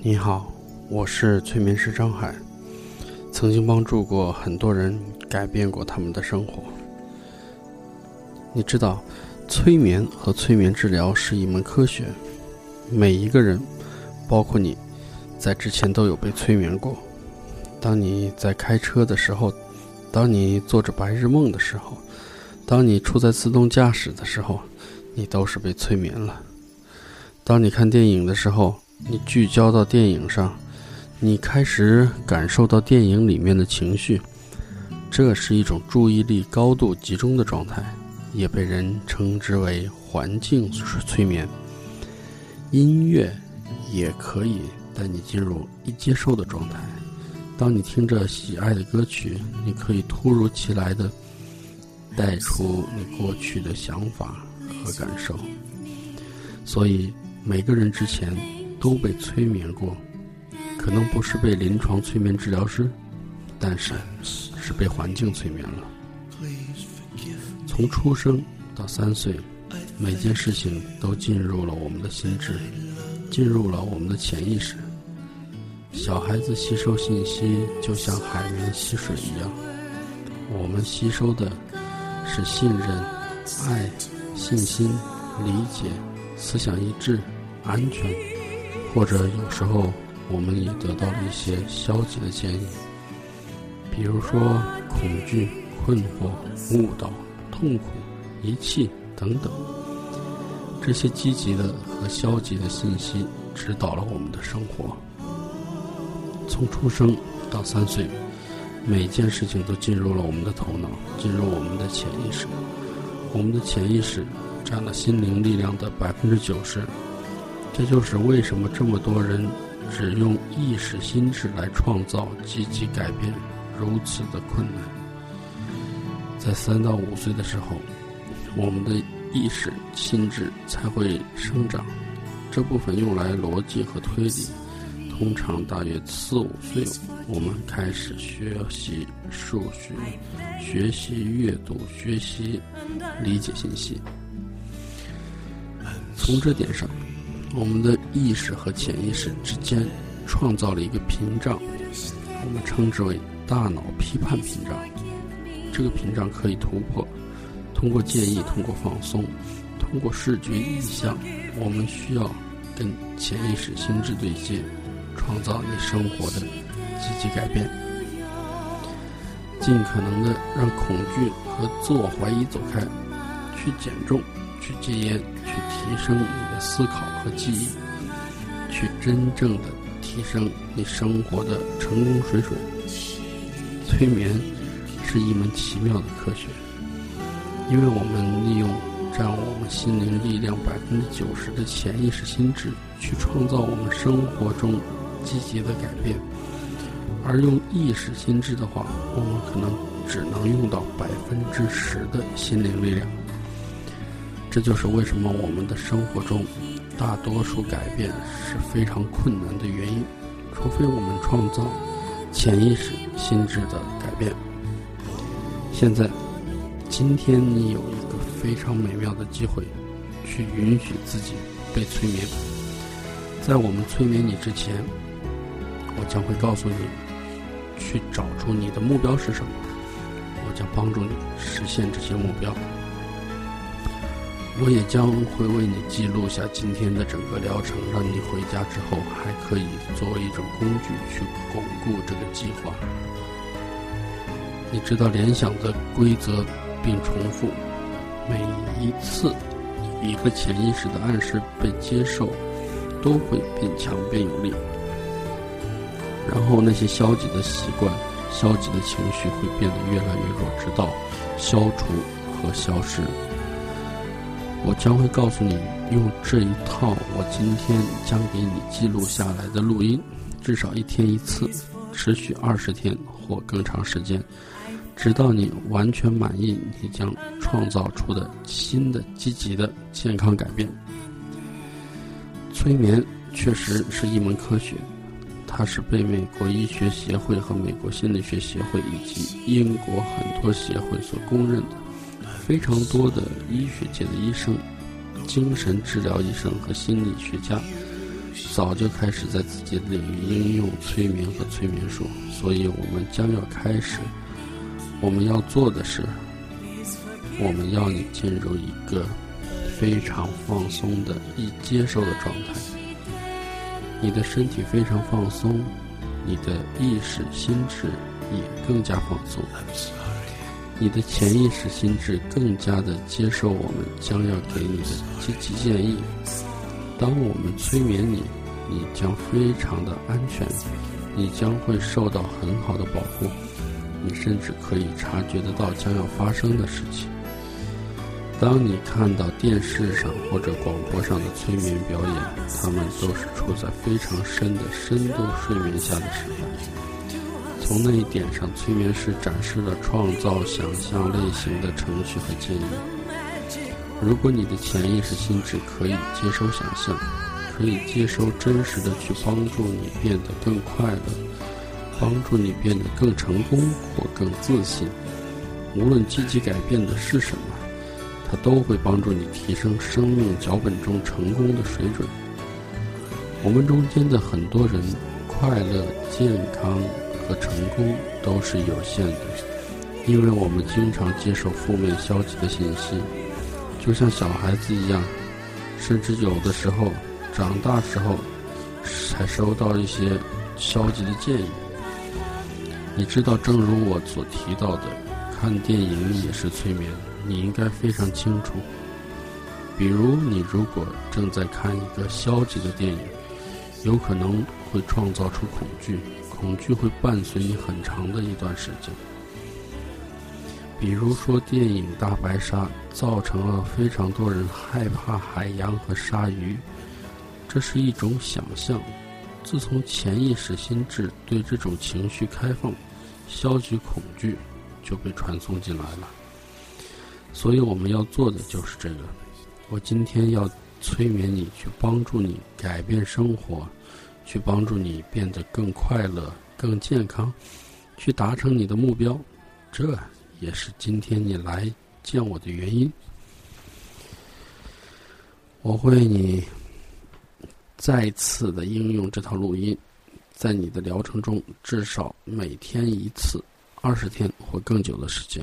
你好，我是催眠师张海，曾经帮助过很多人，改变过他们的生活。你知道，催眠和催眠治疗是一门科学，每一个人，包括你，在之前都有被催眠过。当你在开车的时候，当你做着白日梦的时候，当你处在自动驾驶的时候，你都是被催眠了。当你看电影的时候，你聚焦到电影上，你开始感受到电影里面的情绪，这是一种注意力高度集中的状态，也被人称之为环境催眠。音乐也可以带你进入易接受的状态。当你听着喜爱的歌曲，你可以突如其来的带出你过去的想法和感受。所以每个人之前。都被催眠过，可能不是被临床催眠治疗师，但是是被环境催眠了。从出生到三岁，每件事情都进入了我们的心智，进入了我们的潜意识。小孩子吸收信息就像海绵吸水一样，我们吸收的是信任、爱、信心、理解、思想一致、安全。或者有时候，我们也得到了一些消极的建议，比如说恐惧、困惑、误导、痛苦、遗弃等等。这些积极的和消极的信息指导了我们的生活。从出生到三岁，每件事情都进入了我们的头脑，进入我们的潜意识。我们的潜意识占了心灵力量的百分之九十。这就是为什么这么多人只用意识心智来创造积极改变如此的困难。在三到五岁的时候，我们的意识心智才会生长，这部分用来逻辑和推理。通常大约四五岁，我们开始学习数学、学习阅读、学习理解信息。从这点上。我们的意识和潜意识之间创造了一个屏障，我们称之为大脑批判屏障。这个屏障可以突破，通过建议，通过放松，通过视觉意象，我们需要跟潜意识心智对接，创造你生活的积极改变，尽可能的让恐惧和自我怀疑走开，去减重。去戒烟，去提升你的思考和记忆，去真正的提升你生活的成功水准。催眠是一门奇妙的科学，因为我们利用占我们心灵力量百分之九十的潜意识心智，去创造我们生活中积极的改变。而用意识心智的话，我们可能只能用到百分之十的心灵力量。这就是为什么我们的生活中大多数改变是非常困难的原因，除非我们创造潜意识心智的改变。现在，今天你有一个非常美妙的机会，去允许自己被催眠。在我们催眠你之前，我将会告诉你，去找出你的目标是什么，我将帮助你实现这些目标。我也将会为你记录下今天的整个疗程，让你回家之后还可以作为一种工具去巩固这个计划。你知道联想的规则并重复，每一次一个潜意识的暗示被接受，都会变强变有力。然后那些消极的习惯、消极的情绪会变得越来越弱，直到消除和消失。我将会告诉你，用这一套我今天将给你记录下来的录音，至少一天一次，持续二十天或更长时间，直到你完全满意你将创造出的新的积极的健康改变。催眠确实是一门科学，它是被美国医学协会和美国心理学协会以及英国很多协会所公认的。非常多的医学界的医生、精神治疗医生和心理学家早就开始在自己的领域应用催眠和催眠术，所以我们将要开始。我们要做的是，我们要你进入一个非常放松的、易接受的状态。你的身体非常放松，你的意识、心智也更加放松。你的潜意识、心智更加的接受我们将要给你的积极建议。当我们催眠你，你将非常的安全，你将会受到很好的保护。你甚至可以察觉得到将要发生的事情。当你看到电视上或者广播上的催眠表演，他们都是处在非常深的深度睡眠下的时代。从那一点上，催眠师展示了创造想象类型的程序和建议。如果你的潜意识心智可以接收想象，可以接收真实的去帮助你变得更快乐。帮助你变得更成功或更自信，无论积极改变的是什么，它都会帮助你提升生命脚本中成功的水准。我们中间的很多人，快乐、健康和成功都是有限的，因为我们经常接受负面、消极的信息，就像小孩子一样，甚至有的时候长大时候才收到一些消极的建议。你知道，正如我所提到的，看电影也是催眠。你应该非常清楚。比如，你如果正在看一个消极的电影，有可能会创造出恐惧，恐惧会伴随你很长的一段时间。比如说，电影《大白鲨》造成了非常多人害怕海洋和鲨鱼，这是一种想象。自从潜意识心智对这种情绪开放。消极恐惧就被传送进来了，所以我们要做的就是这个。我今天要催眠你，去帮助你改变生活，去帮助你变得更快乐、更健康，去达成你的目标。这也是今天你来见我的原因。我会你再次的应用这套录音。在你的疗程中，至少每天一次，二十天或更久的时间。